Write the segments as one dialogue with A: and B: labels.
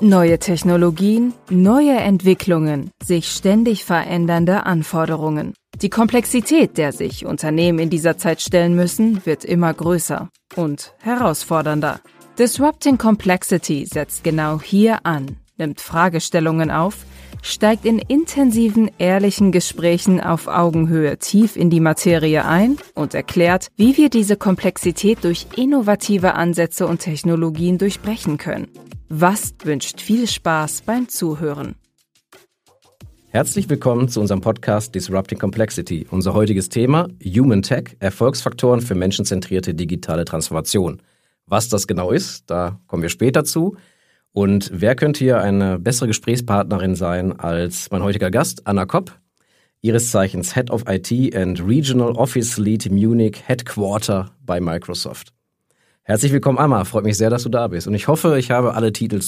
A: Neue Technologien, neue Entwicklungen, sich ständig verändernde Anforderungen. Die Komplexität, der sich Unternehmen in dieser Zeit stellen müssen, wird immer größer und herausfordernder. Disrupting Complexity setzt genau hier an, nimmt Fragestellungen auf, steigt in intensiven, ehrlichen Gesprächen auf Augenhöhe tief in die Materie ein und erklärt, wie wir diese Komplexität durch innovative Ansätze und Technologien durchbrechen können. Was wünscht viel Spaß beim Zuhören.
B: Herzlich willkommen zu unserem Podcast Disrupting Complexity. Unser heutiges Thema Human Tech, Erfolgsfaktoren für menschenzentrierte digitale Transformation. Was das genau ist, da kommen wir später zu. Und wer könnte hier eine bessere Gesprächspartnerin sein als mein heutiger Gast, Anna Kopp, ihres Zeichens Head of IT and Regional Office Lead Munich Headquarter bei Microsoft. Herzlich willkommen, Amma. Freut mich sehr, dass du da bist. Und ich hoffe, ich habe alle Titel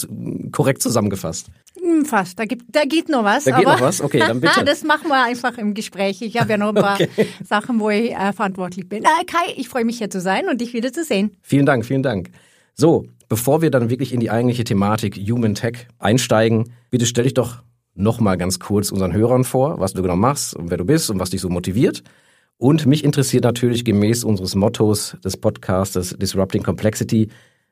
B: korrekt zusammengefasst.
C: Hm, fast. Da, gibt, da geht noch was.
B: Da geht noch was? Okay, dann bitte.
C: das machen wir einfach im Gespräch. Ich habe ja noch ein paar okay. Sachen, wo ich äh, verantwortlich bin. Äh, Kai, ich freue mich hier zu sein und dich wieder zu sehen.
B: Vielen Dank, vielen Dank. So, bevor wir dann wirklich in die eigentliche Thematik Human Tech einsteigen, bitte stell dich doch noch mal ganz kurz unseren Hörern vor, was du genau machst und wer du bist und was dich so motiviert. Und mich interessiert natürlich gemäß unseres Mottos des Podcasts Disrupting Complexity,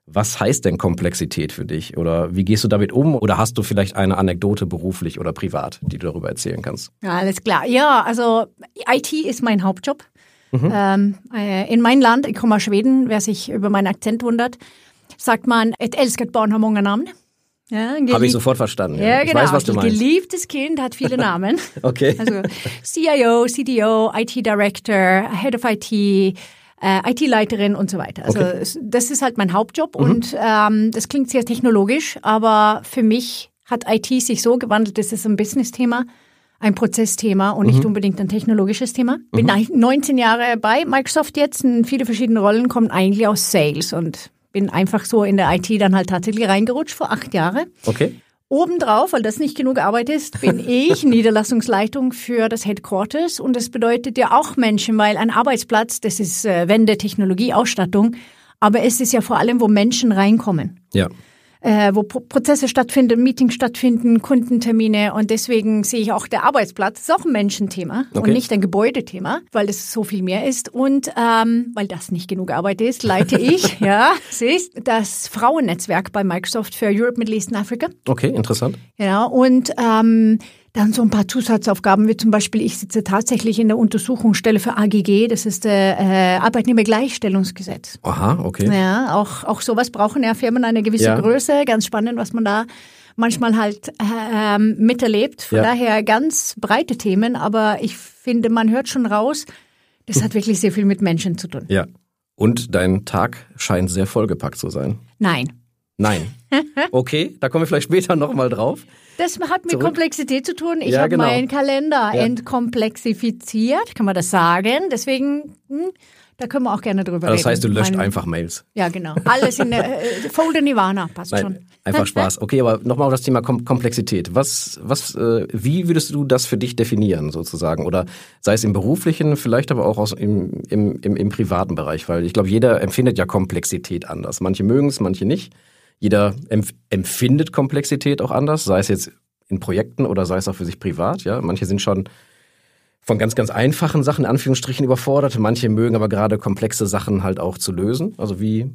B: was heißt denn Komplexität für dich? Oder wie gehst du damit um? Oder hast du vielleicht eine Anekdote beruflich oder privat, die du darüber erzählen kannst?
C: Ja, alles klar. Ja, also IT ist mein Hauptjob. Mhm. Ähm, äh, in meinem Land, ich komme aus Schweden, wer sich über meinen Akzent wundert, sagt man, et älskat barn har många namn.
B: Ja, Habe ich sofort verstanden.
C: Ja, ja genau. Ich weiß, was du meinst. Geliebtes Kind hat viele Namen.
B: okay.
C: Also CIO, CDO, IT Director, Head of IT, äh, IT-Leiterin und so weiter. Also okay. das ist halt mein Hauptjob mhm. und ähm, das klingt sehr technologisch, aber für mich hat IT sich so gewandelt, das ist ein Business-Thema, ein Prozessthema und mhm. nicht unbedingt ein technologisches Thema. Bin mhm. 19 Jahre bei Microsoft jetzt in viele verschiedene Rollen, kommen eigentlich aus Sales und bin einfach so in der IT dann halt tatsächlich reingerutscht vor acht Jahren.
B: Okay.
C: Obendrauf, weil das nicht genug Arbeit ist, bin ich Niederlassungsleitung für das Headquarters und das bedeutet ja auch Menschen, weil ein Arbeitsplatz, das ist äh, Wende, Technologie, Ausstattung, aber es ist ja vor allem, wo Menschen reinkommen.
B: Ja
C: äh, wo Pro Prozesse stattfinden, Meetings stattfinden, Kundentermine und deswegen sehe ich auch der Arbeitsplatz ist auch ein Menschenthema okay. und nicht ein Gebäudethema, weil es so viel mehr ist und ähm, weil das nicht genug Arbeit ist, leite ich, ja, siehst, das Frauennetzwerk bei Microsoft für Europe, Middle East und Africa.
B: Okay, interessant.
C: Ja, und ähm, dann so ein paar Zusatzaufgaben, wie zum Beispiel, ich sitze tatsächlich in der Untersuchungsstelle für AGG, das ist der äh, Arbeitnehmergleichstellungsgesetz.
B: Aha, okay.
C: Ja, auch, auch sowas brauchen ja Firmen eine gewisse ja. Größe. Ganz spannend, was man da manchmal halt äh, miterlebt. Von ja. daher ganz breite Themen, aber ich finde, man hört schon raus, das hat wirklich sehr viel mit Menschen zu tun.
B: Ja. Und dein Tag scheint sehr vollgepackt zu sein.
C: Nein.
B: Nein. Okay, da kommen wir vielleicht später nochmal drauf.
C: Das hat mit Zurück. Komplexität zu tun. Ich ja, habe genau. meinen Kalender ja. entkomplexifiziert, kann man das sagen. Deswegen, hm, da können wir auch gerne drüber
B: also
C: reden.
B: Das heißt, du löscht Meine, einfach Mails.
C: Ja, genau. Alles in der äh, Folder Nirvana, passt Nein, schon.
B: Einfach Spaß. Okay, aber nochmal auf das Thema Kom Komplexität. Was, was, äh, wie würdest du das für dich definieren, sozusagen? Oder sei es im beruflichen, vielleicht aber auch aus, im, im, im, im privaten Bereich? Weil ich glaube, jeder empfindet ja Komplexität anders. Manche mögen es, manche nicht. Jeder empf empfindet Komplexität auch anders, sei es jetzt in Projekten oder sei es auch für sich privat. Ja, manche sind schon von ganz, ganz einfachen Sachen in Anführungsstrichen überfordert. Manche mögen aber gerade komplexe Sachen halt auch zu lösen. Also wie,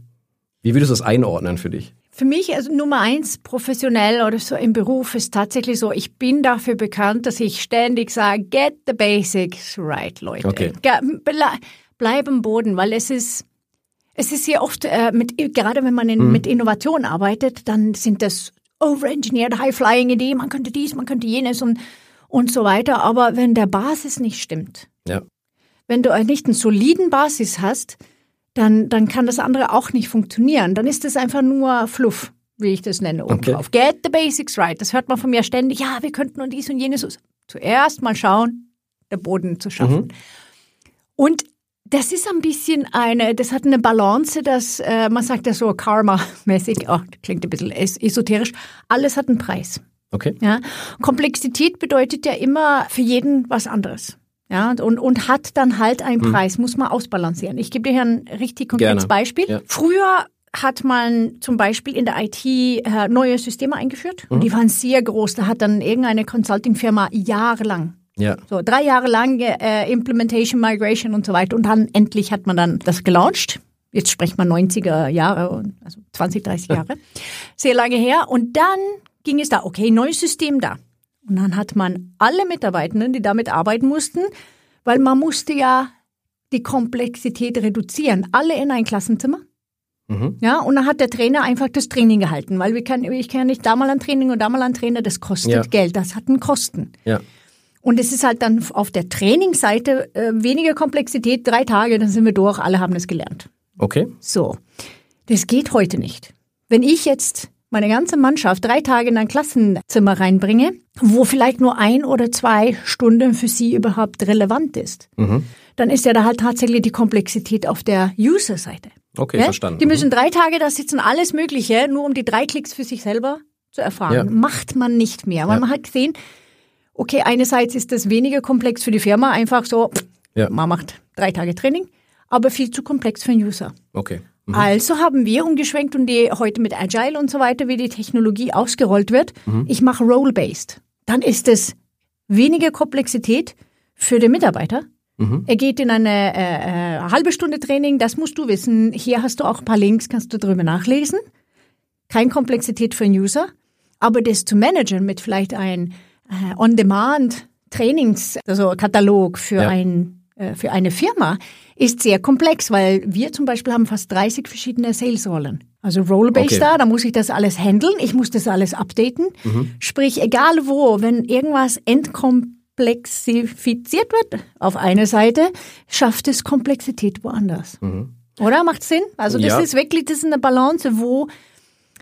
B: wie würdest du das einordnen für dich?
C: Für mich, also Nummer eins, professionell oder so im Beruf ist tatsächlich so, ich bin dafür bekannt, dass ich ständig sage, get the basics right, Leute.
B: Okay.
C: Bleib im Boden, weil es ist, es ist ja oft, äh, mit, gerade wenn man in, mhm. mit Innovation arbeitet, dann sind das overengineered, high-flying Ideen, man könnte dies, man könnte jenes und, und so weiter. Aber wenn der Basis nicht stimmt,
B: ja.
C: wenn du nicht einen soliden Basis hast, dann, dann kann das andere auch nicht funktionieren. Dann ist es einfach nur Fluff, wie ich das nenne, oben okay. drauf. Get the basics right. Das hört man von mir ständig. Ja, wir könnten und dies und jenes. Zuerst mal schauen, der Boden zu schaffen. Mhm. Und das ist ein bisschen eine, das hat eine Balance, dass äh, man sagt ja so Karma-mäßig, oh, klingt ein bisschen esoterisch, alles hat einen Preis.
B: Okay.
C: Ja? Komplexität bedeutet ja immer für jeden was anderes. Ja, und, und hat dann halt einen hm. Preis, muss man ausbalancieren. Ich gebe dir hier ein richtig konkretes Gerne. Beispiel. Ja. Früher hat man zum Beispiel in der IT äh, neue Systeme eingeführt mhm. und die waren sehr groß. Da hat dann irgendeine Consulting-Firma jahrelang ja. So drei Jahre lang äh, Implementation, Migration und so weiter. Und dann endlich hat man dann das gelauncht. Jetzt spricht man 90er Jahre, also 20, 30 Jahre. Sehr lange her. Und dann ging es da, okay, neues System da. Und dann hat man alle Mitarbeitenden, die damit arbeiten mussten, weil man musste ja die Komplexität reduzieren. Alle in ein Klassenzimmer. Mhm. Ja, und dann hat der Trainer einfach das Training gehalten, weil wir können, ich kann nicht da mal ein Training und da mal ein Trainer, das kostet ja. Geld, das hat einen Kosten. Ja. Und es ist halt dann auf der Trainingsseite äh, weniger Komplexität, drei Tage, dann sind wir durch, alle haben es gelernt.
B: Okay.
C: So. Das geht heute nicht. Wenn ich jetzt meine ganze Mannschaft drei Tage in ein Klassenzimmer reinbringe, wo vielleicht nur ein oder zwei Stunden für sie überhaupt relevant ist, mhm. dann ist ja da halt tatsächlich die Komplexität auf der User-Seite.
B: Okay, ja? verstanden.
C: Die müssen mhm. drei Tage da sitzen, alles Mögliche, nur um die drei Klicks für sich selber zu erfahren. Ja. Macht man nicht mehr. Weil ja. man hat gesehen, okay, einerseits ist das weniger komplex für die Firma, einfach so, ja. man macht drei Tage Training, aber viel zu komplex für den User.
B: Okay.
C: Mhm. Also haben wir umgeschwenkt und die heute mit Agile und so weiter, wie die Technologie ausgerollt wird. Mhm. Ich mache Role-Based. Dann ist es weniger Komplexität für den Mitarbeiter. Mhm. Er geht in eine äh, äh, halbe Stunde Training, das musst du wissen. Hier hast du auch ein paar Links, kannst du drüber nachlesen. Keine Komplexität für den User. Aber das zu managen mit vielleicht ein äh, On-Demand-Trainings, also Katalog für, ja. ein, äh, für eine Firma ist sehr komplex, weil wir zum Beispiel haben fast 30 verschiedene Sales-Rollen. Also Role-Based okay. da, da muss ich das alles handeln, ich muss das alles updaten. Mhm. Sprich, egal wo, wenn irgendwas entkomplexifiziert wird auf einer Seite, schafft es Komplexität woanders. Mhm. Oder? Macht Sinn? Also das ja. ist wirklich, das ist eine Balance, wo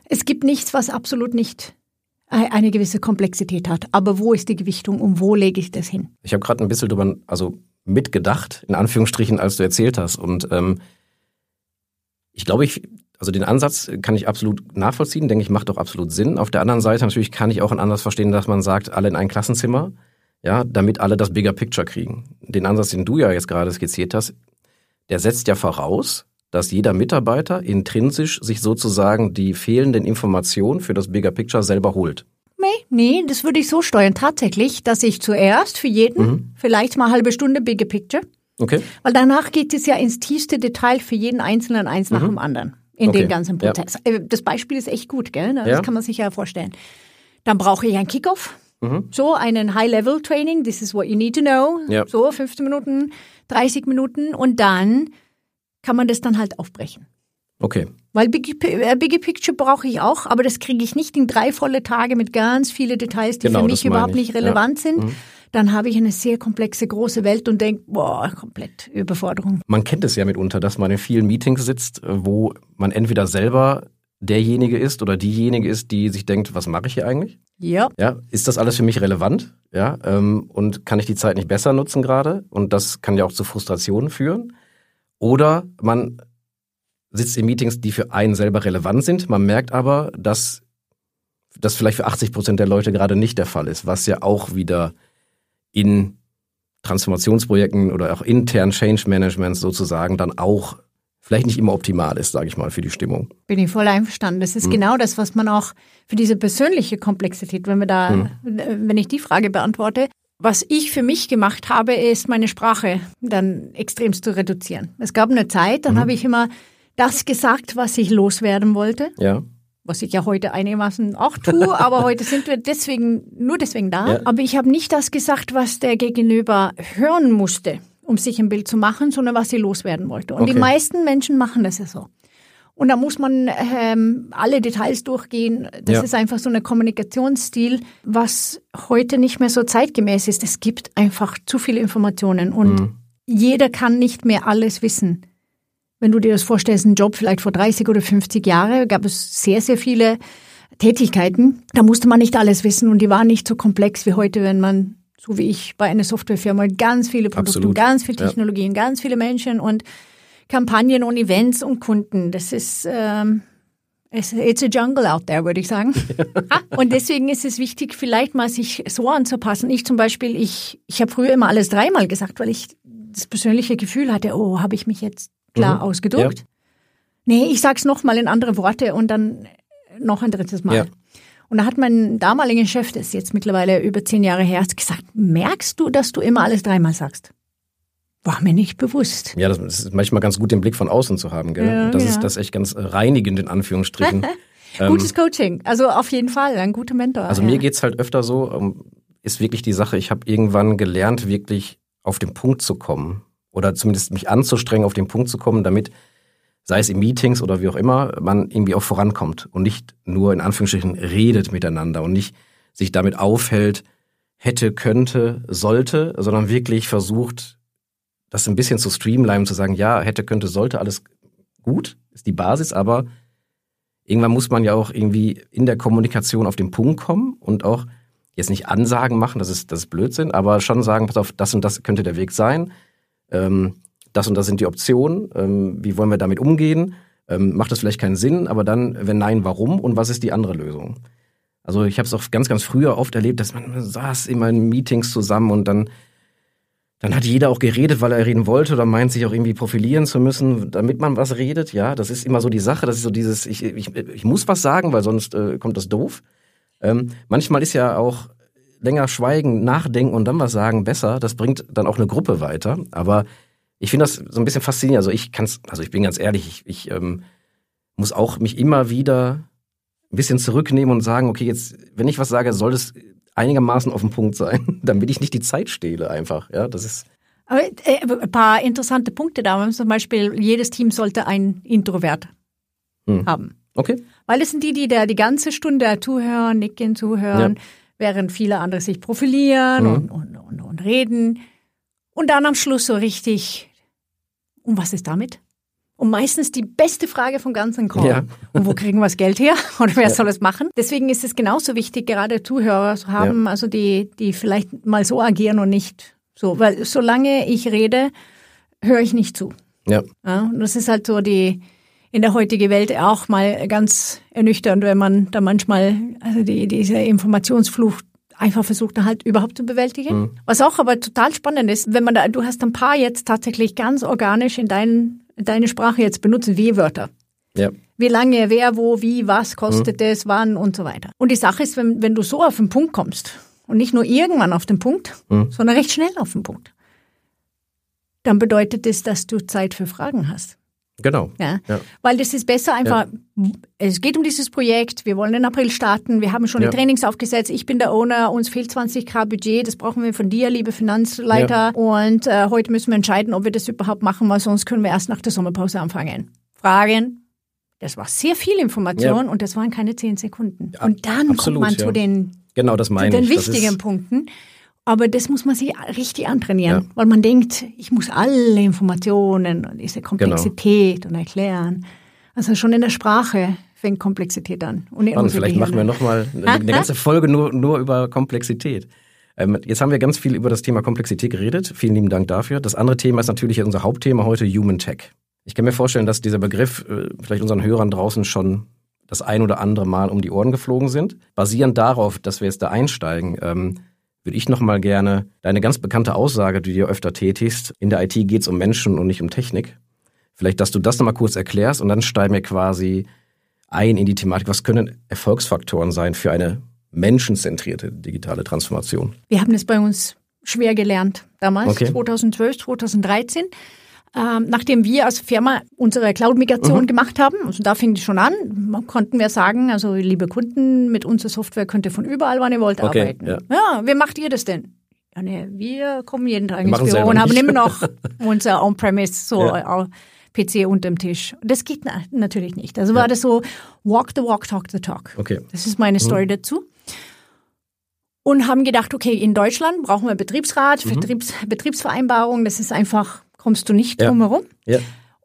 C: es gibt nichts, was absolut nicht eine gewisse Komplexität hat. Aber wo ist die Gewichtung und wo lege ich das hin?
B: Ich habe gerade ein bisschen drüber, also mitgedacht, in Anführungsstrichen, als du erzählt hast. Und ähm, ich glaube, ich, also den Ansatz kann ich absolut nachvollziehen, denke ich, macht auch absolut Sinn. Auf der anderen Seite natürlich kann ich auch ein anders verstehen, dass man sagt, alle in ein Klassenzimmer, ja, damit alle das Bigger Picture kriegen. Den Ansatz, den du ja jetzt gerade skizziert hast, der setzt ja voraus, dass jeder Mitarbeiter intrinsisch sich sozusagen die fehlenden Informationen für das Bigger Picture selber holt.
C: Nee, nee, das würde ich so steuern tatsächlich, dass ich zuerst für jeden mhm. vielleicht mal eine halbe Stunde Bigger Picture.
B: Okay.
C: Weil danach geht es ja ins tiefste Detail für jeden Einzelnen eins nach mhm. dem anderen in okay. den ganzen Prozess. Ja. Äh, das Beispiel ist echt gut, gell? Das ja. kann man sich ja vorstellen. Dann brauche ich einen Kickoff. Mhm. So einen High-Level-Training, this is what you need to know. Ja. So 15 Minuten, 30 Minuten und dann kann man das dann halt aufbrechen.
B: Okay.
C: Weil Biggie, äh, Biggie Picture brauche ich auch, aber das kriege ich nicht in drei volle Tage mit ganz vielen Details, die genau, für mich überhaupt nicht relevant ja. sind. Mhm. Dann habe ich eine sehr komplexe, große Welt und denke, boah, komplett Überforderung.
B: Man kennt es ja mitunter, dass man in vielen Meetings sitzt, wo man entweder selber derjenige ist oder diejenige ist, die sich denkt, was mache ich hier eigentlich?
C: Ja.
B: Ja, ist das alles für mich relevant? Ja, ähm, und kann ich die Zeit nicht besser nutzen gerade? Und das kann ja auch zu Frustrationen führen. Oder man sitzt in Meetings, die für einen selber relevant sind. Man merkt aber, dass das vielleicht für 80 Prozent der Leute gerade nicht der Fall ist, was ja auch wieder in Transformationsprojekten oder auch intern Change Management sozusagen dann auch vielleicht nicht immer optimal ist, sage ich mal, für die Stimmung.
C: Bin ich voll einverstanden. Das ist hm. genau das, was man auch für diese persönliche Komplexität, wenn wir da, hm. wenn ich die Frage beantworte, was ich für mich gemacht habe, ist meine Sprache dann extremst zu reduzieren. Es gab eine Zeit, dann mhm. habe ich immer das gesagt, was ich loswerden wollte.
B: Ja.
C: Was ich ja heute einigermaßen auch tue, aber heute sind wir deswegen, nur deswegen da. Ja. Aber ich habe nicht das gesagt, was der Gegenüber hören musste, um sich ein Bild zu machen, sondern was sie loswerden wollte. Und okay. die meisten Menschen machen das ja so. Und da muss man ähm, alle Details durchgehen. Das ja. ist einfach so ein Kommunikationsstil, was heute nicht mehr so zeitgemäß ist. Es gibt einfach zu viele Informationen und mhm. jeder kann nicht mehr alles wissen. Wenn du dir das vorstellst, ein Job vielleicht vor 30 oder 50 Jahren, gab es sehr, sehr viele Tätigkeiten. Da musste man nicht alles wissen und die waren nicht so komplex wie heute, wenn man, so wie ich, bei einer Softwarefirma ganz viele Produkte, Absolut. ganz viele Technologien, ja. ganz viele Menschen und Kampagnen und Events und Kunden. Das ist ähm, It's a jungle out there, würde ich sagen. Ah, und deswegen ist es wichtig, vielleicht mal sich so anzupassen. Ich zum Beispiel, ich, ich habe früher immer alles dreimal gesagt, weil ich das persönliche Gefühl hatte, oh, habe ich mich jetzt klar mhm. ausgedrückt? Ja. Nee, ich sag's nochmal in andere Worte und dann noch ein drittes Mal. Ja. Und da hat mein damaliger Chef, das ist jetzt mittlerweile über zehn Jahre her, gesagt, merkst du, dass du immer alles dreimal sagst? War mir nicht bewusst.
B: Ja, das ist manchmal ganz gut, den Blick von außen zu haben, gell? Ja, das ja. ist das echt ganz reinigend in Anführungsstrichen.
C: Gutes ähm, Coaching, also auf jeden Fall, ein guter Mentor.
B: Also ja. mir geht's halt öfter so, ähm, ist wirklich die Sache, ich habe irgendwann gelernt, wirklich auf den Punkt zu kommen. Oder zumindest mich anzustrengen, auf den Punkt zu kommen, damit, sei es in Meetings oder wie auch immer, man irgendwie auch vorankommt und nicht nur in Anführungsstrichen redet miteinander und nicht sich damit aufhält, hätte, könnte, sollte, sondern wirklich versucht, das ein bisschen zu streamlinen, zu sagen, ja, hätte, könnte, sollte, alles gut, ist die Basis, aber irgendwann muss man ja auch irgendwie in der Kommunikation auf den Punkt kommen und auch jetzt nicht Ansagen machen, das ist, das ist Blödsinn, aber schon sagen, pass auf, das und das könnte der Weg sein, ähm, das und das sind die Optionen, ähm, wie wollen wir damit umgehen, ähm, macht das vielleicht keinen Sinn, aber dann, wenn nein, warum und was ist die andere Lösung? Also ich habe es auch ganz, ganz früher oft erlebt, dass man saß immer in Meetings zusammen und dann dann hat jeder auch geredet, weil er reden wollte oder meint, sich auch irgendwie profilieren zu müssen, damit man was redet. Ja, das ist immer so die Sache. Das ist so dieses, ich, ich, ich muss was sagen, weil sonst äh, kommt das doof. Ähm, manchmal ist ja auch länger schweigen, nachdenken und dann was sagen besser. Das bringt dann auch eine Gruppe weiter. Aber ich finde das so ein bisschen faszinierend. Also ich kann's, also ich bin ganz ehrlich, ich, ich ähm, muss auch mich immer wieder ein bisschen zurücknehmen und sagen, okay, jetzt, wenn ich was sage, soll es einigermaßen auf dem Punkt sein, damit ich nicht die Zeit stehle einfach. Ja, das ist.
C: Aber, äh, ein paar interessante Punkte da. Zum Beispiel, jedes Team sollte ein Introvert hm. haben.
B: Okay.
C: Weil es sind die, die da die ganze Stunde zuhören, nicken, zuhören, ja. während viele andere sich profilieren mhm. und, und, und, und reden. Und dann am Schluss so richtig, und was ist damit? Und meistens die beste Frage vom ganzen Call. Ja. Und wo kriegen wir das Geld her? Oder wer ja. soll es machen? Deswegen ist es genauso wichtig, gerade Zuhörer zu haben, ja. also die, die vielleicht mal so agieren und nicht so. Weil solange ich rede, höre ich nicht zu.
B: Ja.
C: ja. Und das ist halt so die, in der heutigen Welt auch mal ganz ernüchternd, wenn man da manchmal, also die, diese Informationsflucht einfach versucht, halt überhaupt zu bewältigen. Mhm. Was auch aber total spannend ist, wenn man da, du hast ein paar jetzt tatsächlich ganz organisch in deinen deine Sprache jetzt benutzen, W-Wörter.
B: Ja.
C: Wie lange, wer, wo, wie, was kostet mhm. es, wann und so weiter. Und die Sache ist, wenn, wenn du so auf den Punkt kommst und nicht nur irgendwann auf den Punkt, mhm. sondern recht schnell auf den Punkt, dann bedeutet das, dass du Zeit für Fragen hast.
B: Genau.
C: Ja? ja. Weil das ist besser einfach, ja. es geht um dieses Projekt, wir wollen in April starten, wir haben schon ja. die Trainings aufgesetzt, ich bin der Owner, uns fehlt 20k Budget, das brauchen wir von dir, liebe Finanzleiter. Und äh, heute müssen wir entscheiden, ob wir das überhaupt machen, weil sonst können wir erst nach der Sommerpause anfangen. Fragen. Das war sehr viel Information und das waren keine zehn Sekunden. und dann absolut, kommt man zu den,
B: genau, das meine
C: zu den
B: ich.
C: wichtigen Punkten. Aber das muss man sich richtig antrainieren, ja. weil man denkt, ich muss alle Informationen und diese Komplexität genau. und erklären. Also schon in der Sprache fängt Komplexität an.
B: Und Spannend, vielleicht machen wir nochmal eine, eine ganze Folge nur, nur über Komplexität. Ähm, jetzt haben wir ganz viel über das Thema Komplexität geredet. Vielen lieben Dank dafür. Das andere Thema ist natürlich unser Hauptthema heute, Human Tech. Ich kann mir vorstellen, dass dieser Begriff äh, vielleicht unseren Hörern draußen schon das ein oder andere Mal um die Ohren geflogen sind. Basierend darauf, dass wir jetzt da einsteigen, ähm, würde ich nochmal gerne deine ganz bekannte Aussage, die du dir öfter tätigst, in der IT geht es um Menschen und nicht um Technik. Vielleicht, dass du das nochmal kurz erklärst und dann steigen wir quasi ein in die Thematik. Was können Erfolgsfaktoren sein für eine menschenzentrierte digitale Transformation?
C: Wir haben es bei uns schwer gelernt damals, okay. 2012, 2013 ähm, nachdem wir als Firma unsere Cloud-Migration mhm. gemacht haben, also da fing es schon an, konnten wir sagen, also liebe Kunden, mit unserer Software könnt ihr von überall, wann ihr wollt, okay, arbeiten. Ja. ja, wie macht ihr das denn? Ja, nee, wir kommen jeden Tag ins Büro und haben immer noch unser On-Premise so ja. Äh, PC unterm Tisch. Das geht na natürlich nicht. Also ja. war das so walk the walk, talk the talk.
B: Okay.
C: Das ist meine Story mhm. dazu. Und haben gedacht, okay, in Deutschland brauchen wir Betriebsrat, mhm. Betriebs Betriebsvereinbarung. Das ist einfach kommst du nicht drum herum.
B: Ja.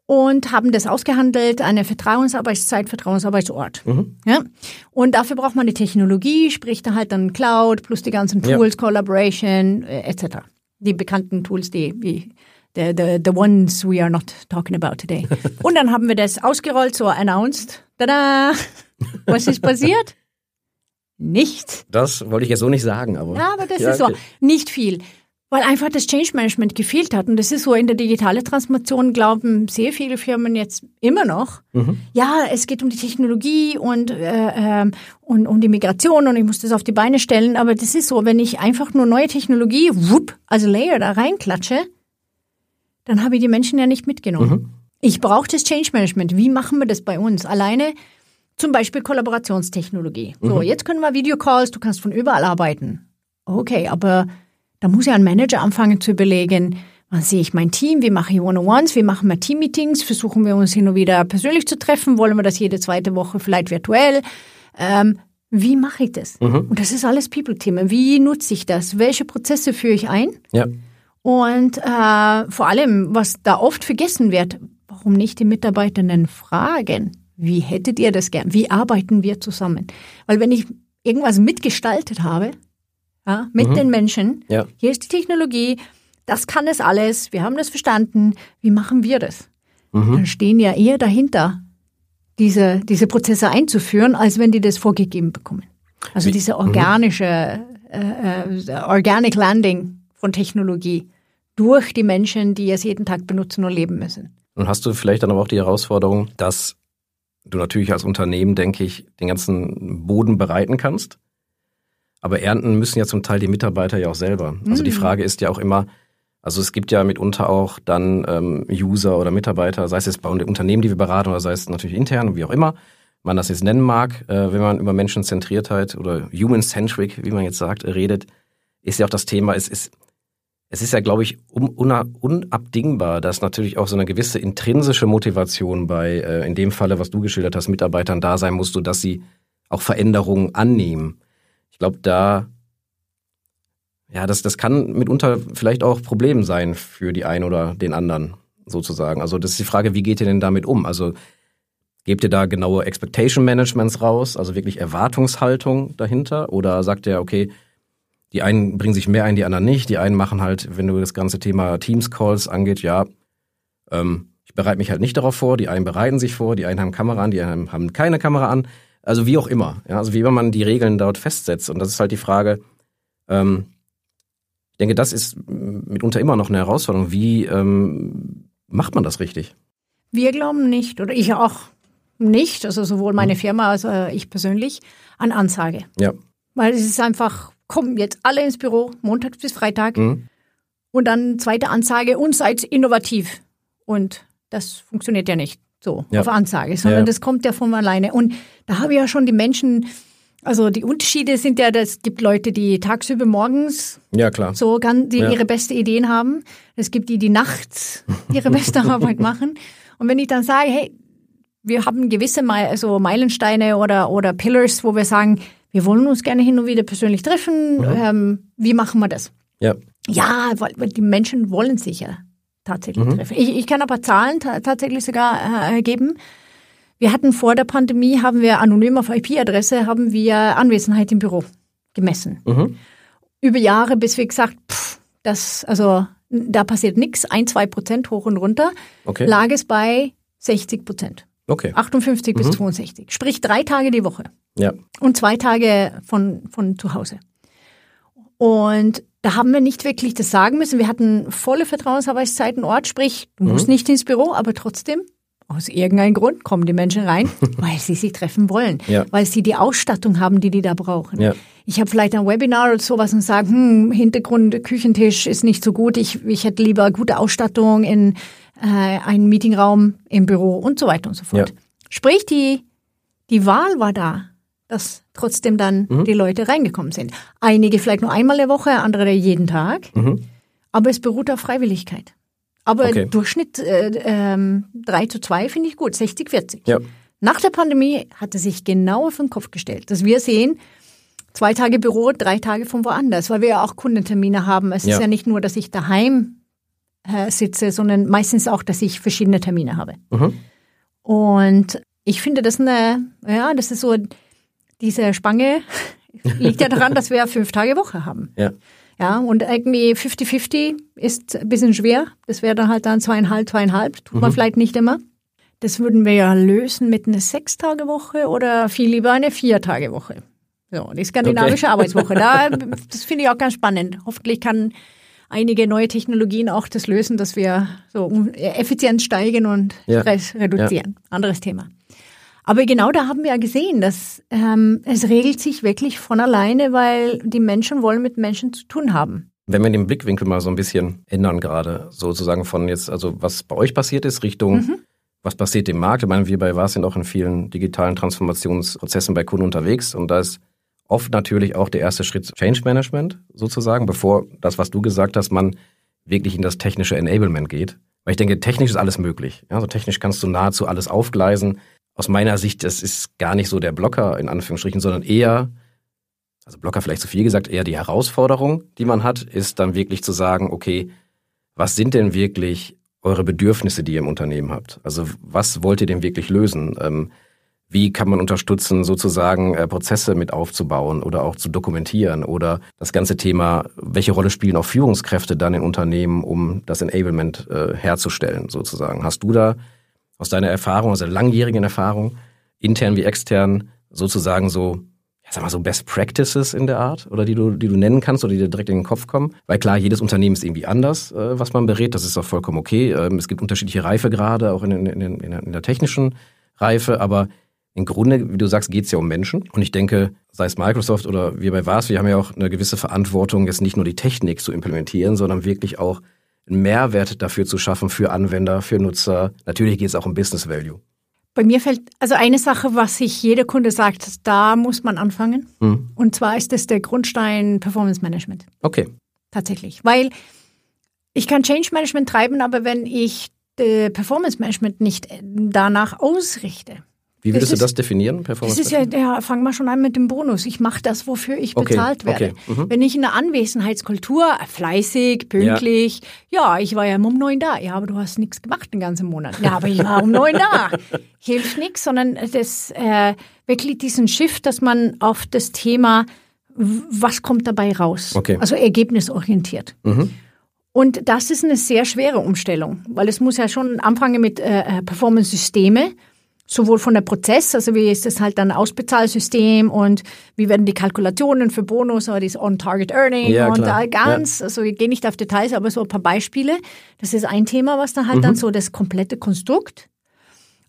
C: Und haben das ausgehandelt, eine Vertrauensarbeitszeit, Vertrauensarbeitsort. Mhm. Ja? Und dafür braucht man die Technologie, sprich da halt dann Cloud plus die ganzen Tools, ja. Collaboration äh, etc. Die bekannten Tools, die wie the, the, the ones we are not talking about today. Und dann haben wir das ausgerollt, so announced tada! Was ist passiert? Nichts.
B: Das wollte ich jetzt so nicht sagen, aber.
C: Ja, aber das
B: Ja,
C: ist
B: okay.
C: so. Nicht viel. Weil einfach das Change Management gefehlt hat. Und das ist so in der digitalen Transformation glauben sehr viele Firmen jetzt immer noch.
B: Mhm.
C: Ja, es geht um die Technologie und, äh, ähm, und um die Migration und ich muss das auf die Beine stellen. Aber das ist so, wenn ich einfach nur neue Technologie, wupp, also Layer da reinklatsche, dann habe ich die Menschen ja nicht mitgenommen. Ich brauche das Change Management. Wie machen wir das bei uns? Alleine zum Beispiel Kollaborationstechnologie. So, jetzt können wir Videocalls, du kannst von überall arbeiten. Okay, aber da muss ja ein Manager anfangen zu überlegen, wann sehe ich mein Team, wie mache ich One-on-Ones, wie machen wir Team-Meetings, versuchen wir uns hin und wieder persönlich zu treffen, wollen wir das jede zweite Woche vielleicht virtuell. Ähm, wie mache ich das? Und das ist alles People-Thema. Wie nutze ich das? Welche Prozesse führe ich ein?
B: Ja.
C: Und äh, vor allem, was da oft vergessen wird, warum nicht die Mitarbeitenden fragen, wie hättet ihr das gern? Wie arbeiten wir zusammen? Weil wenn ich irgendwas mitgestaltet habe, ja, mit den Menschen,
B: Ja.
C: hier ist die Technologie, das kann es alles, wir haben das verstanden, wie machen wir das? Dann stehen ja eher dahinter, diese, diese Prozesse einzuführen, als wenn die das vorgegeben bekommen. Also
B: Wie-
C: diese organische, äh, äh, Organic Landing von Technologie durch die Menschen, die es jeden Tag benutzen und leben müssen.
B: Und hast du vielleicht dann aber auch die Herausforderung, dass du natürlich als Unternehmen, denke ich, den ganzen Boden bereiten kannst. Aber ernten müssen ja zum Teil die Mitarbeiter ja auch selber. Also die Frage ist ja auch immer, also es gibt ja mitunter auch dann ähm, User oder Mitarbeiter, sei es jetzt bei den Unternehmen, die wir beraten, oder sei es natürlich intern, wie auch immer man das jetzt nennen mag, äh, wenn man über Menschenzentriertheit oder Human-Centric, wie man jetzt sagt, redet, ist ja auch das Thema, es ist, es ist ja, glaube ich, una- unabdingbar, dass natürlich auch so eine gewisse intrinsische Motivation bei, äh, in dem Falle, was du geschildert hast, Mitarbeitern da sein muss, dass sie auch Veränderungen annehmen. Ich glaube, da, ja, das, das kann mitunter vielleicht auch Problem sein für die einen oder den anderen, sozusagen. Also das ist die Frage, wie geht ihr denn damit um? Also gebt ihr da genaue Expectation Managements raus, also wirklich Erwartungshaltung dahinter? Oder sagt ihr, okay, die einen bringen sich mehr ein, die anderen nicht. Die einen machen halt, wenn du das ganze Thema Teams-Calls angeht, ja, ähm, ich bereite mich halt nicht darauf vor. Die einen bereiten sich vor, die einen haben Kamera an, die anderen haben keine Kamera an. Also wie auch immer. Ja, also wie immer man die Regeln dort festsetzt. Und das ist halt die Frage, ähm, ich denke, das ist mitunter immer noch eine Herausforderung. Wie ähm, macht man das richtig?
C: Wir glauben nicht, oder ich auch nicht, also sowohl meine Firma als auch ich persönlich, an Ansage.
B: Ja.
C: Weil es ist einfach, kommen jetzt alle ins Büro, Montag bis Freitag,
B: Mhm.
C: und dann zweite Ansage, und seid innovativ. Und das funktioniert ja nicht so
B: Ja.
C: auf Ansage, sondern
B: Ja.
C: das kommt ja von alleine. Und da habe ich ja schon die Menschen, also die Unterschiede sind ja, es gibt Leute, die tagsüber morgens
B: Ja, klar.
C: so die
B: Ja.
C: ihre beste Ideen haben. Es gibt die, die nachts ihre beste Arbeit machen. Und wenn ich dann sage, hey, wir haben gewisse Mei- also Meilensteine oder, oder Pillars, wo wir sagen, wir wollen uns gerne hin und wieder persönlich treffen.
B: Mhm.
C: Ähm, wie machen wir das?
B: Ja.
C: Ja, weil, die Menschen wollen sich ja tatsächlich
B: Mhm.
C: treffen. Ich, ich kann aber Zahlen ta tatsächlich sogar äh, geben. Wir hatten vor der Pandemie, haben wir anonym auf IP-Adresse, haben wir Anwesenheit im Büro gemessen.
B: Mhm.
C: Über Jahre, bis wir gesagt, pff, das, also da passiert nichts, ein, zwei Prozent hoch und runter,
B: Okay.
C: lag es bei 60 Prozent.
B: Okay.
C: 58 bis 62. Sprich drei Tage die Woche
B: Ja.
C: und zwei Tage von, von zu Hause. Und da haben wir nicht wirklich das sagen müssen. Wir hatten volle Vertrauensarbeitszeiten Ort, sprich, du musst nicht ins Büro, aber trotzdem, aus irgendeinem Grund kommen die Menschen rein, weil sie sich treffen wollen,
B: Ja.
C: weil sie die Ausstattung haben, die die da brauchen.
B: Ja.
C: Ich habe vielleicht ein Webinar oder sowas und sage, hm, Hintergrund, Küchentisch ist nicht so gut, ich, ich hätte lieber gute Ausstattung in äh, einen Meetingraum im Büro und so weiter und so fort.
B: Ja.
C: Sprich, die, die Wahl war da, dass trotzdem dann
B: Mhm.
C: die Leute reingekommen sind. Einige vielleicht nur einmal der Woche, andere jeden Tag.
B: Mhm.
C: Aber es beruht auf Freiwilligkeit. Aber
B: Okay.
C: Durchschnitt äh, ähm, 3 zu 2 finde ich gut, 60, 40.
B: Ja.
C: Nach der Pandemie hat es sich genau auf den Kopf gestellt, dass wir sehen, zwei Tage Büro, drei Tage von woanders, weil wir ja auch Kundentermine haben. Es
B: Ja.
C: ist ja nicht nur, dass ich daheim äh, sitze, sondern meistens auch, dass ich verschiedene Termine habe.
B: Mhm.
C: Und ich finde das eine, ja, das ist so, diese Spange liegt ja daran, dass wir fünf Tage Woche haben.
B: Ja.
C: Ja, und irgendwie 50-50 ist ein bisschen schwer. Das wäre dann halt dann zweieinhalb, zweieinhalb. Tut man vielleicht nicht immer. das würden wir ja lösen mit einer Sechstagewoche oder viel lieber eine Viertagewoche. So, die skandinavische okay. Arbeitswoche. Da, das finde ich auch ganz spannend. Hoffentlich kann einige neue Technologien auch das lösen, dass wir so Effizienz steigen und ja. Stress reduzieren. Ja. Anderes Thema. Aber genau da haben wir ja gesehen, dass ähm, es regelt sich wirklich von alleine, weil die Menschen wollen mit Menschen zu tun haben.
B: Wenn wir den Blickwinkel mal so ein bisschen ändern gerade, sozusagen von jetzt, also was bei euch passiert ist, Richtung mhm. was passiert im Markt. Ich meine, wir bei VAS sind auch in vielen digitalen Transformationsprozessen bei Kunden unterwegs und da ist oft natürlich auch der erste Schritt Change Management sozusagen, bevor das, was du gesagt hast, man wirklich in das technische Enablement geht. Weil ich denke, technisch ist alles möglich. Also technisch kannst du nahezu alles aufgleisen. Aus meiner Sicht, das ist gar nicht so der Blocker in Anführungsstrichen, sondern eher, also Blocker vielleicht zu viel gesagt, eher die Herausforderung, die man hat, ist dann wirklich zu sagen, okay, was sind denn wirklich eure Bedürfnisse, die ihr im Unternehmen habt? Also was wollt ihr denn wirklich lösen? Ähm, wie kann man unterstützen, sozusagen äh, Prozesse mit aufzubauen oder auch zu dokumentieren oder das ganze Thema, welche Rolle spielen auch Führungskräfte dann in Unternehmen, um das Enablement äh, herzustellen, sozusagen. Hast du da aus deiner Erfahrung, aus der langjährigen Erfahrung, intern wie extern, sozusagen so, ja, sag mal so Best Practices in der Art oder die du, die du nennen kannst oder die dir direkt in den Kopf kommen? Weil klar, jedes Unternehmen ist irgendwie anders, äh, was man berät, das ist auch vollkommen okay. Ähm, es gibt unterschiedliche Reifegrade, auch in, in, in, in der technischen Reife, aber im Grunde, wie du sagst, geht es ja um Menschen. Und ich denke, sei es Microsoft oder wir bei VAS, wir haben ja auch eine gewisse Verantwortung, jetzt nicht nur die Technik zu implementieren, sondern wirklich auch einen Mehrwert dafür zu schaffen für Anwender, für Nutzer. Natürlich geht es auch um Business Value.
C: Bei mir fällt also eine Sache, was sich jeder Kunde sagt, da muss man anfangen. Hm. Und zwar ist das der Grundstein Performance Management.
B: Okay.
C: Tatsächlich. Weil ich kann Change Management treiben, aber wenn ich Performance Management nicht danach ausrichte,
B: wie würdest das du das definieren?
C: Performance das ist ja, ja, fangen wir schon an mit dem Bonus. Ich mache das, wofür ich okay, bezahlt werde. Okay, mhm. Wenn ich in der Anwesenheitskultur fleißig, pünktlich, ja. ja. ich war ja immer um neun da. Ja, aber du hast nichts gemacht den ganzen Monat. Ja, aber ich war um neun da. Hilft nichts, sondern das äh, wirklich diesen Shift, dass man auf das Thema, was kommt dabei raus? Okay. Also ergebnisorientiert. Mhm. Und das ist eine sehr schwere Umstellung, weil es muss ja schon anfangen mit äh, äh Performance-Systeme sowohl von der Prozess, also wie ist das halt dann Ausbezahlsystem und wie werden die Kalkulationen für Bonus oder das On-Target-Earning ja, und da ganz, ja. also ich gehe nicht auf Details, aber so ein paar Beispiele. Das ist ein Thema, was dann halt mhm. dann so das komplette Konstrukt.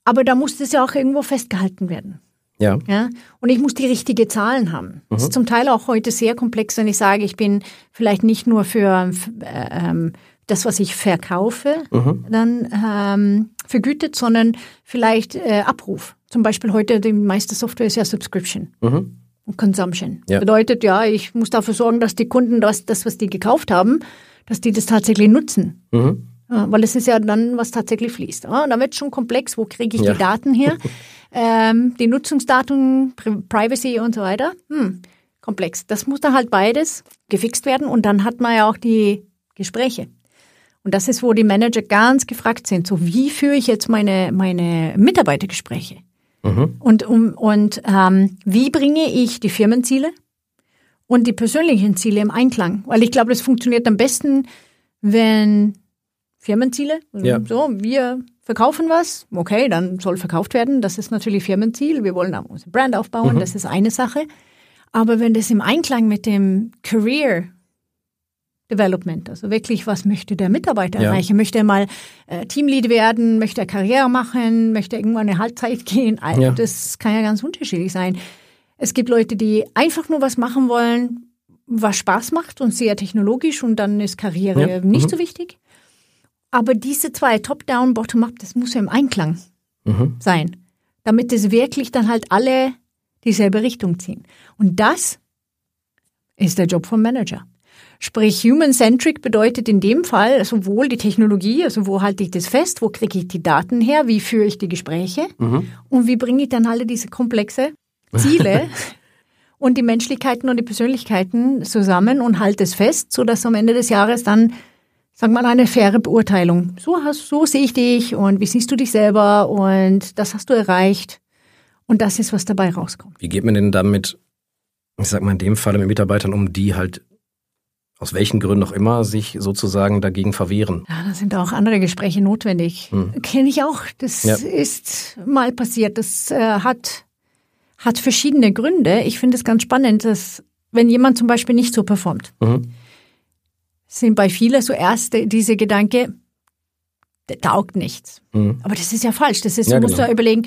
C: Aber da muss das ja auch irgendwo festgehalten werden.
B: Ja.
C: ja. Und ich muss die richtige Zahlen haben. Mhm. Das ist zum Teil auch heute sehr komplex, wenn ich sage, ich bin vielleicht nicht nur für äh, ähm, das, was ich verkaufe, mhm. dann ähm, vergütet, sondern vielleicht äh, Abruf. Zum Beispiel heute die meiste Software ist ja Subscription. Mhm. Und Consumption. Ja. Bedeutet ja, ich muss dafür sorgen, dass die Kunden das, das, was die gekauft haben, dass die das tatsächlich nutzen. Mhm. Ja, weil es ist ja dann, was tatsächlich fließt. Ja, da wird schon komplex, wo kriege ich ja. die Daten her? ähm, die Nutzungsdaten, Pri Privacy und so weiter. Hm, komplex. Das muss dann halt beides gefixt werden und dann hat man ja auch die Gespräche. Und das ist, wo die Manager ganz gefragt sind. So, wie führe ich jetzt meine, meine Mitarbeitergespräche? Mhm. Und, um, und ähm, wie bringe ich die Firmenziele und die persönlichen Ziele im Einklang? Weil ich glaube, das funktioniert am besten, wenn Firmenziele, ja. so, wir verkaufen was, okay, dann soll verkauft werden. Das ist natürlich Firmenziel. Wir wollen auch unser Brand aufbauen, mhm. das ist eine Sache. Aber wenn das im Einklang mit dem Career Development, also wirklich, was möchte der Mitarbeiter ja. erreichen? Möchte er mal äh, Teamlead werden? Möchte er Karriere machen? Möchte er irgendwann eine Halbzeit gehen? Also, ja. Das kann ja ganz unterschiedlich sein. Es gibt Leute, die einfach nur was machen wollen, was Spaß macht und sehr technologisch und dann ist Karriere ja. nicht mhm. so wichtig. Aber diese zwei, Top-Down, Bottom-Up, das muss ja im Einklang mhm. sein, damit es wirklich dann halt alle dieselbe Richtung ziehen. Und das ist der Job vom Manager. Sprich, human-centric bedeutet in dem Fall sowohl die Technologie, also wo halte ich das fest, wo kriege ich die Daten her, wie führe ich die Gespräche mhm. und wie bringe ich dann alle diese komplexe Ziele und die Menschlichkeiten und die Persönlichkeiten zusammen und halte es fest, so dass am Ende des Jahres dann Sag mal eine faire Beurteilung. So hast, so sehe ich dich und wie siehst du dich selber und das hast du erreicht und das ist, was dabei rauskommt.
B: Wie geht man denn damit, ich sag mal in dem Fall mit Mitarbeitern um, die halt aus welchen Gründen auch immer, sich sozusagen dagegen verwehren.
C: Ja, da sind auch andere Gespräche notwendig. Hm. Kenne ich auch. Das ja. ist mal passiert. Das äh, hat, hat verschiedene Gründe. Ich finde es ganz spannend, dass wenn jemand zum Beispiel nicht so performt, mhm. sind bei vielen so erste diese Gedanke, der taugt nichts. Mhm. Aber das ist ja falsch. Das ist, ja, du musst genau. ja überlegen,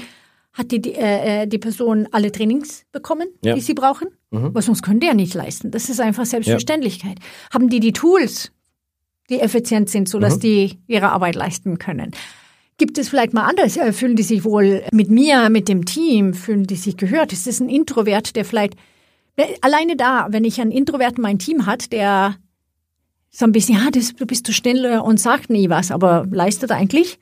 C: hat die, die, äh, äh, die Person alle Trainings bekommen, ja. die sie brauchen? Mhm. Was sonst können die ja nicht leisten. Das ist einfach Selbstverständlichkeit. Ja. Haben die die Tools, die effizient sind, sodass mhm. die ihre Arbeit leisten können? Gibt es vielleicht mal anders? Äh, fühlen die sich wohl mit mir, mit dem Team, fühlen die sich gehört? Ist das ein Introvert, der vielleicht, äh, alleine da, wenn ich einen Introverten mein Team hat, der so ein bisschen, ja, das, du bist zu schnell und sagt nie was, aber leistet eigentlich?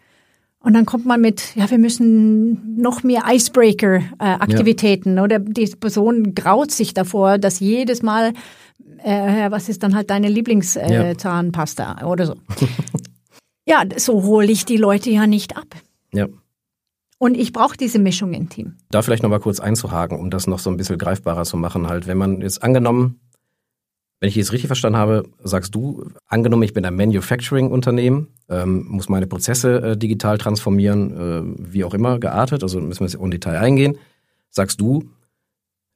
C: Und dann kommt man mit, ja, wir müssen noch mehr Icebreaker-Aktivitäten äh, oder die Person graut sich davor, dass jedes Mal, äh, was ist dann halt deine Lieblingszahnpasta äh, ja. oder so. ja, so hole ich die Leute ja nicht ab.
B: Ja.
C: Und ich brauche diese Mischung im Team.
B: Da vielleicht nochmal kurz einzuhaken, um das noch so ein bisschen greifbarer zu machen. Halt, wenn man jetzt angenommen, wenn ich jetzt richtig verstanden habe, sagst du, angenommen, ich bin ein Manufacturing-Unternehmen, ähm, muss meine Prozesse äh, digital transformieren, äh, wie auch immer, geartet, also müssen wir jetzt im Detail eingehen. Sagst du,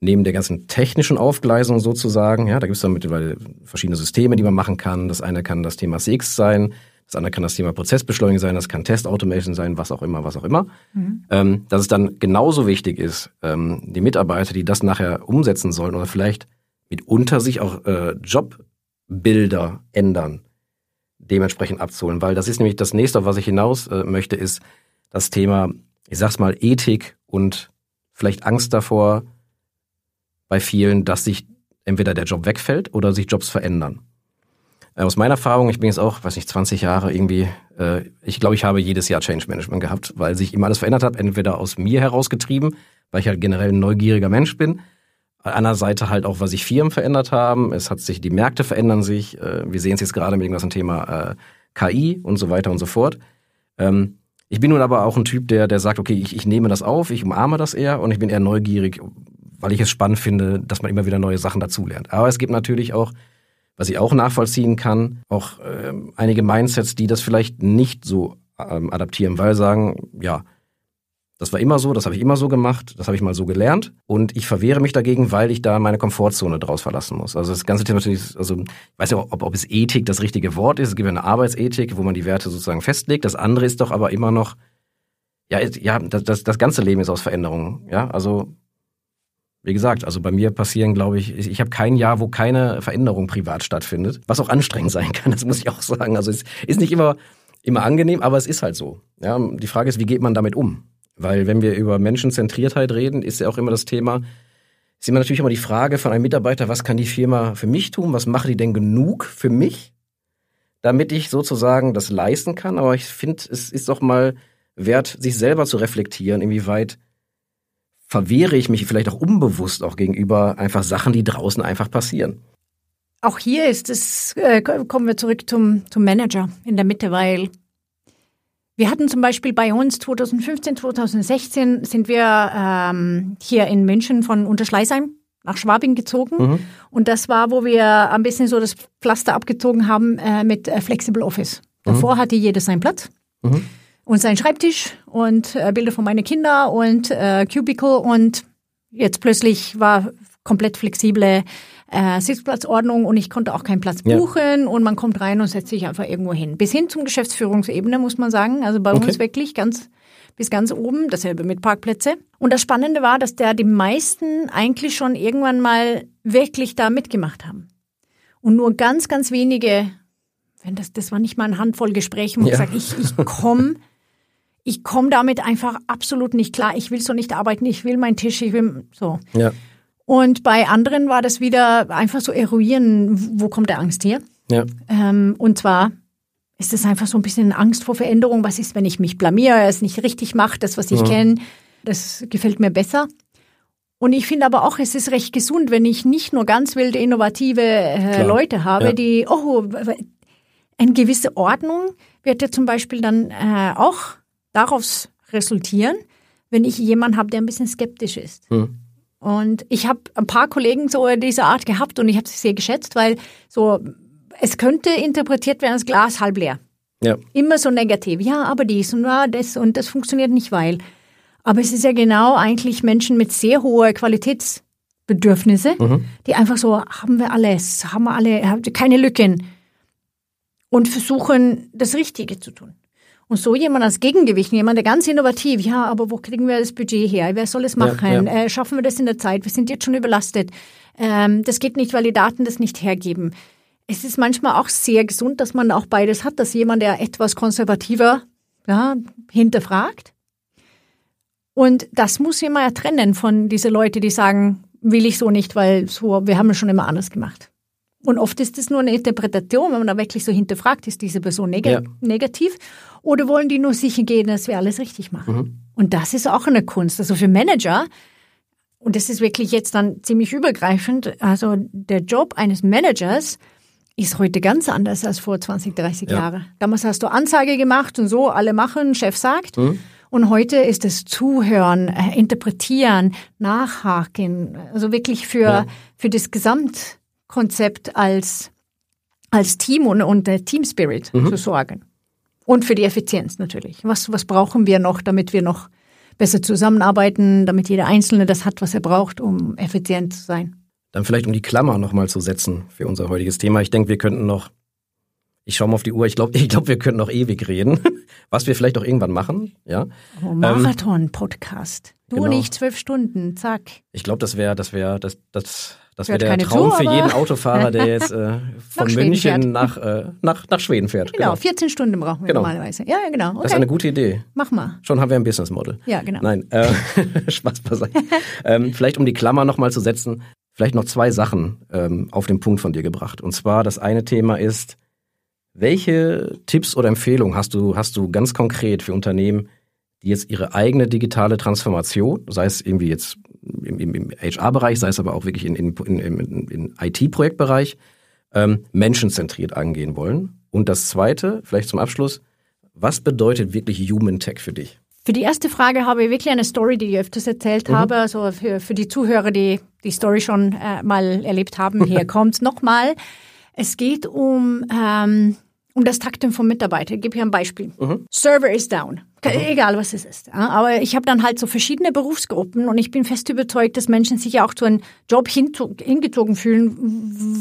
B: neben der ganzen technischen Aufgleisung sozusagen, ja, da gibt es dann mittlerweile verschiedene Systeme, die man machen kann. Das eine kann das Thema CX sein, das andere kann das Thema Prozessbeschleunigung sein, das kann Test Automation sein, was auch immer, was auch immer. Mhm. Ähm, dass es dann genauso wichtig ist, ähm, die Mitarbeiter, die das nachher umsetzen sollen oder vielleicht mitunter sich auch äh, Jobbilder ändern, dementsprechend abzuholen. Weil das ist nämlich das nächste, auf was ich hinaus äh, möchte, ist das Thema, ich sag's mal, Ethik und vielleicht Angst davor bei vielen, dass sich entweder der Job wegfällt oder sich Jobs verändern. Äh, aus meiner Erfahrung, ich bin jetzt auch, weiß nicht, 20 Jahre irgendwie, äh, ich glaube, ich habe jedes Jahr Change Management gehabt, weil sich immer alles verändert hat, entweder aus mir herausgetrieben, weil ich halt generell ein neugieriger Mensch bin, einer Seite halt auch, was sich Firmen verändert haben. Es hat sich, die Märkte verändern sich. Äh, wir sehen es jetzt gerade mit dem ganzen Thema äh, KI und so weiter und so fort. Ähm, ich bin nun aber auch ein Typ, der, der sagt, okay, ich, ich nehme das auf, ich umarme das eher und ich bin eher neugierig, weil ich es spannend finde, dass man immer wieder neue Sachen dazulernt. Aber es gibt natürlich auch, was ich auch nachvollziehen kann, auch äh, einige Mindsets, die das vielleicht nicht so ähm, adaptieren, weil sagen, ja, das war immer so, das habe ich immer so gemacht, das habe ich mal so gelernt und ich verwehre mich dagegen, weil ich da meine Komfortzone draus verlassen muss. Also das ganze Thema natürlich, also ich weiß ja, ob, ob es Ethik das richtige Wort ist. Es gibt ja eine Arbeitsethik, wo man die Werte sozusagen festlegt. Das andere ist doch aber immer noch, ja, ja, das, das, das ganze Leben ist aus Veränderungen. Ja, also wie gesagt, also bei mir passieren, glaube ich, ich habe kein Jahr, wo keine Veränderung privat stattfindet, was auch anstrengend sein kann. Das muss ich auch sagen. Also es ist nicht immer immer angenehm, aber es ist halt so. Ja, die Frage ist, wie geht man damit um? Weil wenn wir über Menschenzentriertheit reden, ist ja auch immer das Thema, ist immer natürlich immer die Frage von einem Mitarbeiter, was kann die Firma für mich tun? Was macht die denn genug für mich? Damit ich sozusagen das leisten kann. Aber ich finde, es ist doch mal wert, sich selber zu reflektieren, inwieweit verwehre ich mich vielleicht auch unbewusst auch gegenüber einfach Sachen, die draußen einfach passieren.
C: Auch hier ist es, äh, kommen wir zurück zum, zum Manager in der Mitte, weil wir hatten zum Beispiel bei uns 2015, 2016 sind wir ähm, hier in München von Unterschleißheim nach Schwabing gezogen. Mhm. Und das war, wo wir ein bisschen so das Pflaster abgezogen haben äh, mit äh, Flexible Office. Davor mhm. hatte jeder seinen Platz mhm. und seinen Schreibtisch und äh, Bilder von meinen Kindern und äh, Cubicle und jetzt plötzlich war komplett flexible äh, Sitzplatzordnung und ich konnte auch keinen Platz buchen ja. und man kommt rein und setzt sich einfach irgendwo hin. Bis hin zum Geschäftsführungsebene muss man sagen. Also bei okay. uns wirklich ganz bis ganz oben, dasselbe mit Parkplätze. Und das Spannende war, dass da die meisten eigentlich schon irgendwann mal wirklich da mitgemacht haben. Und nur ganz, ganz wenige, wenn das, das war nicht mal eine Handvoll Gespräche, wo ja. gesagt, ich, ich komme ich komme damit einfach absolut nicht klar. Ich will so nicht arbeiten, ich will meinen Tisch, ich will so.
B: Ja.
C: Und bei anderen war das wieder einfach so eruieren, wo kommt der Angst her?
B: Ja.
C: Ähm, und zwar ist es einfach so ein bisschen Angst vor Veränderung. Was ist, wenn ich mich blamiere, es nicht richtig mache, das, was ich mhm. kenne, das gefällt mir besser. Und ich finde aber auch, es ist recht gesund, wenn ich nicht nur ganz wilde, innovative äh, Leute habe, ja. die, oh, eine gewisse Ordnung wird ja zum Beispiel dann äh, auch daraus resultieren, wenn ich jemanden habe, der ein bisschen skeptisch ist. Mhm. Und ich habe ein paar Kollegen so dieser Art gehabt und ich habe sie sehr geschätzt, weil so es könnte interpretiert werden als Glas halb leer.
B: Ja.
C: Immer so negativ. Ja, aber dies und ja, das und das funktioniert nicht, weil. Aber es ist ja genau eigentlich Menschen mit sehr hoher Qualitätsbedürfnisse,
B: Mhm.
C: die einfach so, haben wir alles, haben wir alle, keine Lücken und versuchen, das Richtige zu tun. Und so jemand als Gegengewicht, jemand, der ganz innovativ, ja, aber wo kriegen wir das Budget her? Wer soll es machen?
B: ja.
C: Äh, schaffen wir das in der Zeit? Wir sind jetzt schon überlastet. Ähm, das geht nicht, weil die Daten das nicht hergeben. Es ist manchmal auch sehr gesund, dass man auch beides hat, dass jemand, der etwas konservativer ja, hinterfragt. Und das muss jemand ja trennen von diese Leute, die sagen, will ich so nicht, weil so, wir haben es schon immer anders gemacht. Und oft ist es nur eine Interpretation, wenn man da wirklich so hinterfragt, ist diese Person neg
B: Ja.
C: negativ oder wollen die nur sicher gehen, dass wir alles richtig machen. Und das ist auch eine Kunst. Also für Manager, und das ist wirklich jetzt dann ziemlich übergreifend, also der Job eines Managers ist heute ganz anders als vor 20, 30
B: Ja.
C: Jahren. Damals hast du Ansage gemacht und so, alle machen, Chef sagt.
B: Mhm.
C: Und heute ist es Zuhören, äh, Interpretieren, Nachhaken, also wirklich für,
B: Ja.
C: für das Gesamtkonzept als, als Team und, und der Team Spirit
B: Mhm.
C: zu sorgen. Und für die Effizienz natürlich. Was, was brauchen wir noch, damit wir noch besser zusammenarbeiten, damit jeder Einzelne das hat, was er braucht, um effizient zu sein?
B: Dann vielleicht um die Klammer nochmal zu setzen für unser heutiges Thema. Ich denke, wir könnten noch, ich schaue mal auf die Uhr, ich glaube, ich glaub, wir könnten noch ewig reden, was wir vielleicht auch irgendwann machen. Ja,
C: Oh, Marathon-Podcast. Du
B: genau.
C: und ich zwölf Stunden, zack.
B: ich glaube, das wäre, das wäre, das, das, das wäre der Traum
C: zu,
B: für jeden Autofahrer, der jetzt äh, von München nach, äh, nach, nach Schweden fährt.
C: Genau, 14 Stunden brauchen wir
B: Genau.
C: normalerweise. Ja, ja, genau. Okay.
B: Das ist eine gute Idee.
C: Mach mal.
B: Schon haben wir ein Business Model.
C: Ja, genau.
B: Nein, äh, Spaß beiseite. ähm, vielleicht um die Klammer nochmal zu setzen, vielleicht noch zwei Sachen ähm, auf den Punkt von dir gebracht. Und zwar das eine Thema ist, welche Tipps oder Empfehlungen hast du, hast du ganz konkret für Unternehmen, die jetzt ihre eigene digitale Transformation, sei es irgendwie jetzt im, im, im HR-Bereich, sei es aber auch wirklich in, in, in, in, IT-Projektbereich, ähm, menschenzentriert angehen wollen? Und das zweite, vielleicht zum Abschluss, was bedeutet wirklich Human Tech für dich?
C: Für die erste Frage habe ich wirklich eine Story, die ich öfters erzählt habe. Also für, für die Zuhörer, die die Story schon äh, mal erlebt haben, hier kommt nochmal. Es geht um, ähm, um das Takten von Mitarbeitern. Ich gebe hier ein Beispiel. Server is down. Ke- Egal, was es ist. Aber ich habe dann halt so verschiedene Berufsgruppen und ich bin fest überzeugt, dass Menschen sich ja auch zu einem Job hingezogen fühlen,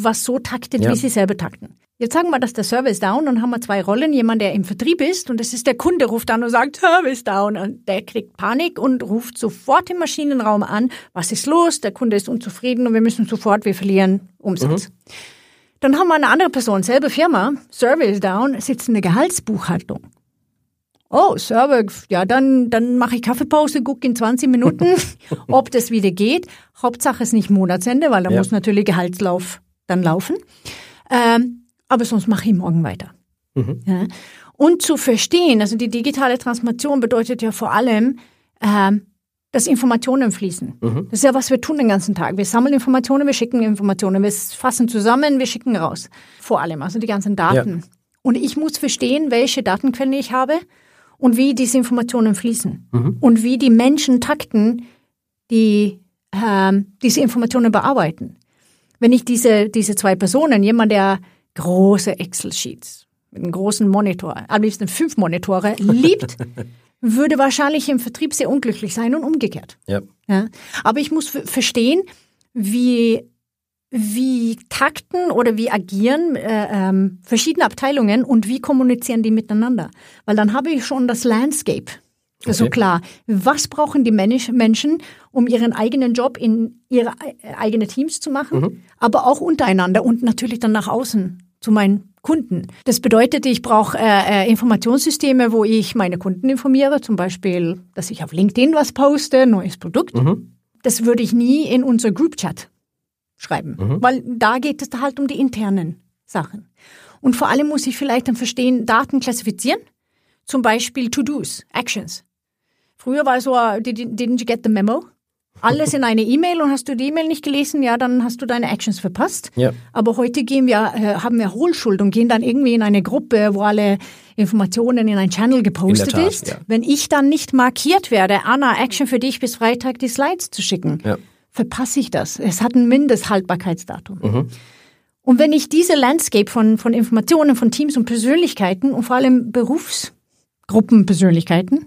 C: was so taktet,
B: Ja.
C: wie sie selber takten. Jetzt sagen wir, dass der Server ist down und haben wir zwei Rollen. Jemand, der im Vertrieb ist und das ist der Kunde, ruft an und sagt, Server ist down. Und der kriegt Panik und ruft sofort im Maschinenraum an, was ist los? Der Kunde ist unzufrieden und wir müssen sofort, wir verlieren Umsatz. Dann haben wir eine andere Person, selbe Firma, Server ist down, sitzt in der Gehaltsbuchhaltung. Oh, Server, ja, dann, dann mache ich Kaffeepause, gucke in 20 Minuten, ob das wieder geht. Hauptsache ist nicht Monatsende, weil da
B: Ja.
C: muss natürlich Gehaltslauf dann laufen. Ähm, aber sonst mache ich morgen weiter. Ja. Und zu verstehen, also die digitale Transformation bedeutet ja vor allem, ähm, dass Informationen fließen. Das ist ja, was wir tun den ganzen Tag. Wir sammeln Informationen, wir schicken Informationen, wir fassen zusammen, wir schicken raus. Vor allem, also die ganzen Daten. Und ich muss verstehen, welche Datenquellen ich habe und wie diese Informationen fließen. Und wie die Menschen takten, die ähm, diese Informationen bearbeiten. Wenn ich diese, diese zwei Personen, jemand, der große Excel-Sheets mit einem großen Monitor, am liebsten fünf Monitore, liebt, würde wahrscheinlich im Vertrieb sehr unglücklich sein und umgekehrt.
B: Ja.
C: Ja. Aber ich muss ver- verstehen, wie, wie takten oder wie agieren äh, ähm, verschiedene Abteilungen und wie kommunizieren die miteinander. Weil dann habe ich schon das Landscape. Also
B: Okay.
C: klar, was brauchen die Mensch- Menschen, um ihren eigenen Job in ihre ei- eigene Teams zu machen, aber auch untereinander und natürlich dann nach außen zu meinen Kunden. Das bedeutet, ich brauche äh, äh, Informationssysteme, wo ich meine Kunden informiere, zum Beispiel, dass ich auf LinkedIn was poste, neues Produkt. Das würde ich nie in unser Group-Chat schreiben, weil da geht es halt um die internen Sachen. Und vor allem muss ich vielleicht dann verstehen, Daten klassifizieren, zum Beispiel To-Dos, Actions. Früher war es so, did, didn't you get the memo? Alles in eine E-Mail und hast du die E-Mail nicht gelesen, ja, dann hast du deine Actions verpasst.
B: Ja.
C: Aber heute gehen wir, äh, haben wir Hohlschuld und gehen dann irgendwie in eine Gruppe, wo alle Informationen in ein Channel gepostet
B: Tat,
C: ist.
B: ja.
C: Wenn ich dann nicht markiert werde, Anna, Action für dich bis Freitag die Slides zu schicken,
B: Ja.
C: verpasse ich das. Es hat ein Mindesthaltbarkeitsdatum. Und wenn ich diese Landscape von, von Informationen, von Teams und Persönlichkeiten und vor allem Berufsgruppenpersönlichkeiten,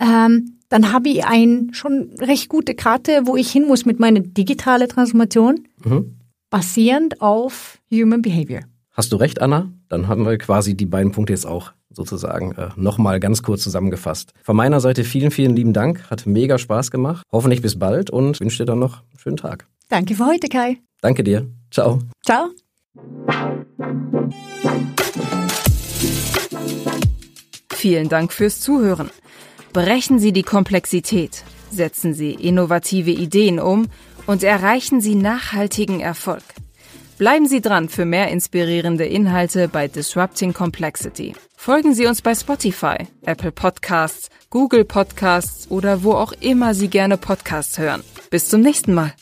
C: ähm, dann habe ich ein schon recht gute Karte, wo ich hin muss mit meiner digitalen Transformation, mhm. basierend auf Human Behavior.
B: Hast du recht, Anna? Dann haben wir quasi die beiden Punkte jetzt auch sozusagen äh, nochmal ganz kurz zusammengefasst. Von meiner Seite vielen, vielen lieben Dank. Hat mega Spaß gemacht. Hoffentlich bis bald und wünsche dir dann noch einen schönen Tag.
C: Danke für heute, Kai.
B: Danke dir. Ciao.
C: Ciao.
A: Vielen Dank fürs Zuhören. Brechen Sie die Komplexität, setzen Sie innovative Ideen um und erreichen Sie nachhaltigen Erfolg. Bleiben Sie dran für mehr inspirierende Inhalte bei Disrupting Complexity. Folgen Sie uns bei Spotify, Apple Podcasts, Google Podcasts oder wo auch immer Sie gerne Podcasts hören. Bis zum nächsten Mal.